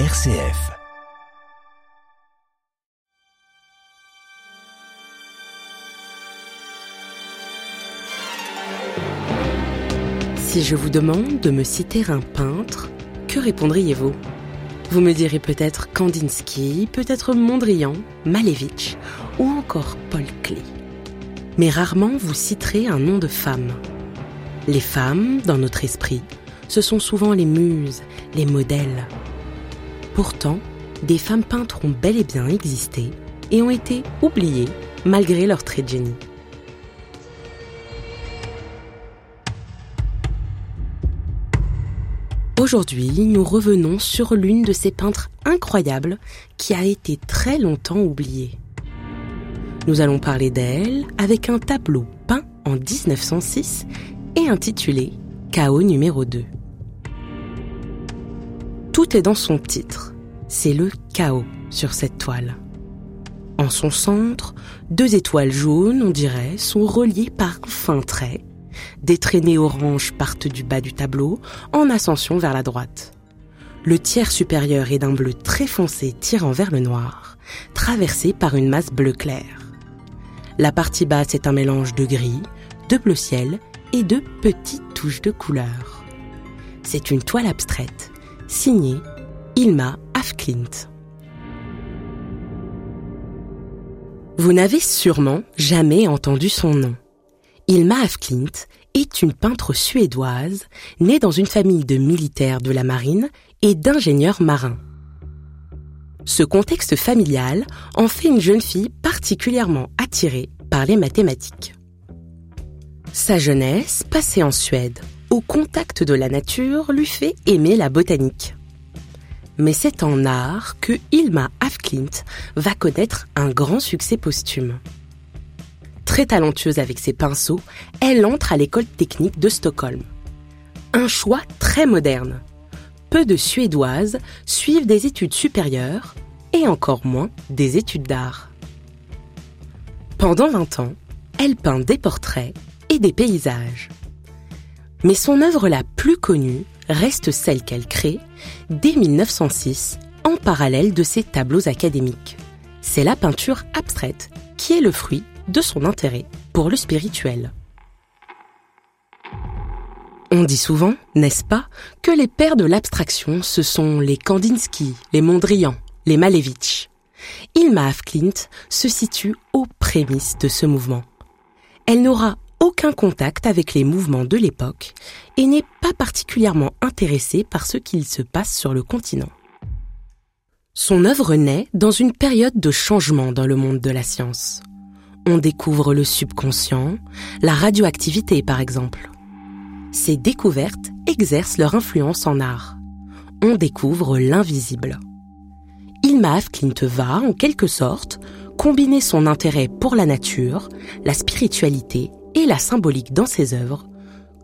RCF. Si je vous demande de me citer un peintre, que répondriez-vous? Vous me direz peut-être Kandinsky, peut-être Mondrian, Malevich ou encore Paul Klee. Mais rarement vous citerez un nom de femme. Les femmes, dans notre esprit, ce sont souvent les muses, les modèles. Pourtant, des femmes peintres ont bel et bien existé et ont été oubliées malgré leur trait de génie. Aujourd'hui, nous revenons sur l'une de ces peintres incroyables qui a été très longtemps oubliée. Nous allons parler d'elle avec un tableau peint en 1906 et intitulé Chaos numéro 2. Tout est dans son titre. C'est le chaos sur cette toile. En son centre, deux étoiles jaunes, on dirait, sont reliées par un fin trait des traînées oranges partent du bas du tableau en ascension vers la droite. Le tiers supérieur est d'un bleu très foncé tirant vers le noir, traversé par une masse bleu clair. La partie basse est un mélange de gris, de bleu ciel et de petites touches de couleur. C'est une toile abstraite, signée Ilma Afklint. Vous n'avez sûrement jamais entendu son nom. Ilma Afklint est une peintre suédoise née dans une famille de militaires de la marine et d'ingénieurs marins. Ce contexte familial en fait une jeune fille particulièrement attirée par les mathématiques. Sa jeunesse, passée en Suède, au contact de la nature, lui fait aimer la botanique. Mais c'est en art que Ilma Afklint va connaître un grand succès posthume. Très talentueuse avec ses pinceaux, elle entre à l'école technique de Stockholm. Un choix très moderne. Peu de Suédoises suivent des études supérieures et encore moins des études d'art. Pendant 20 ans, elle peint des portraits et des paysages. Mais son œuvre la plus connue reste celle qu'elle crée dès 1906 en parallèle de ses tableaux académiques. C'est la peinture abstraite qui est le fruit de son intérêt pour le spirituel. On dit souvent, n'est-ce pas, que les pères de l'abstraction, ce sont les Kandinsky, les Mondrian, les Malevich. Ilma Afklint se situe aux prémices de ce mouvement. Elle n'aura aucun contact avec les mouvements de l'époque et n'est pas particulièrement intéressée par ce qu'il se passe sur le continent. Son œuvre naît dans une période de changement dans le monde de la science on découvre le subconscient, la radioactivité par exemple. Ces découvertes exercent leur influence en art. On découvre l'invisible. Ilma Afklint va, en quelque sorte, combiner son intérêt pour la nature, la spiritualité et la symbolique dans ses œuvres,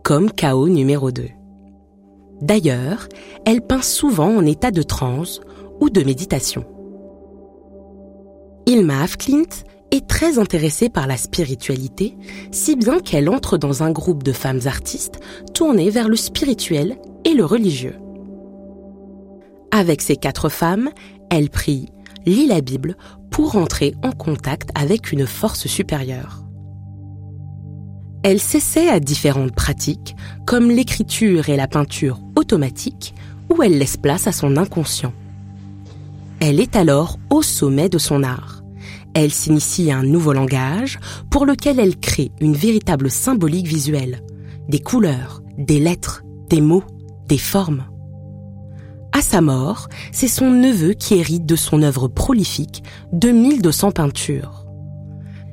comme Chaos numéro 2. D'ailleurs, elle peint souvent en état de transe ou de méditation. Ilma Afklint est très intéressée par la spiritualité, si bien qu'elle entre dans un groupe de femmes artistes tournées vers le spirituel et le religieux. Avec ces quatre femmes, elle prie, lit la Bible pour entrer en contact avec une force supérieure. Elle s'essaie à différentes pratiques, comme l'écriture et la peinture automatique, où elle laisse place à son inconscient. Elle est alors au sommet de son art. Elle s'initie à un nouveau langage pour lequel elle crée une véritable symbolique visuelle. Des couleurs, des lettres, des mots, des formes. À sa mort, c'est son neveu qui hérite de son œuvre prolifique de 1200 peintures.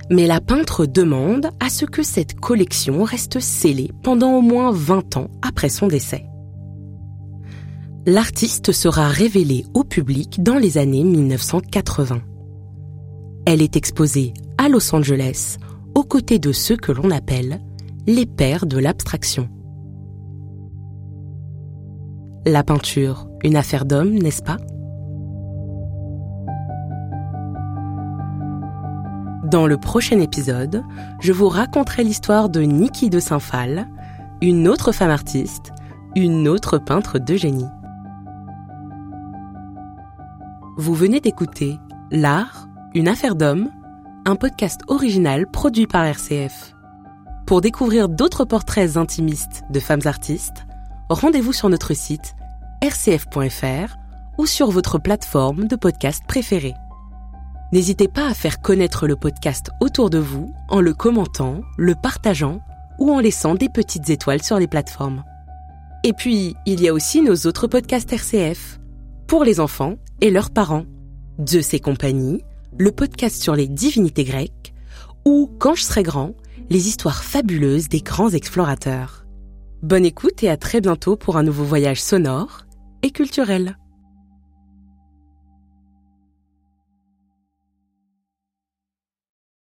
Mais la peintre demande à ce que cette collection reste scellée pendant au moins 20 ans après son décès. L'artiste sera révélé au public dans les années 1980. Elle est exposée à Los Angeles aux côtés de ceux que l'on appelle les pères de l'abstraction. La peinture, une affaire d'homme, n'est-ce pas? Dans le prochain épisode, je vous raconterai l'histoire de Niki de Saint-Phal, une autre femme artiste, une autre peintre de génie. Vous venez d'écouter L'art, une affaire d'homme, un podcast original produit par RCF. Pour découvrir d'autres portraits intimistes de femmes artistes, rendez-vous sur notre site rcf.fr ou sur votre plateforme de podcast préférée. N'hésitez pas à faire connaître le podcast autour de vous en le commentant, le partageant ou en laissant des petites étoiles sur les plateformes. Et puis, il y a aussi nos autres podcasts RCF, pour les enfants et leurs parents. Zeus et compagnie, le podcast sur les divinités grecques, ou Quand je serai grand, les histoires fabuleuses des grands explorateurs. Bonne écoute et à très bientôt pour un nouveau voyage sonore et culturel.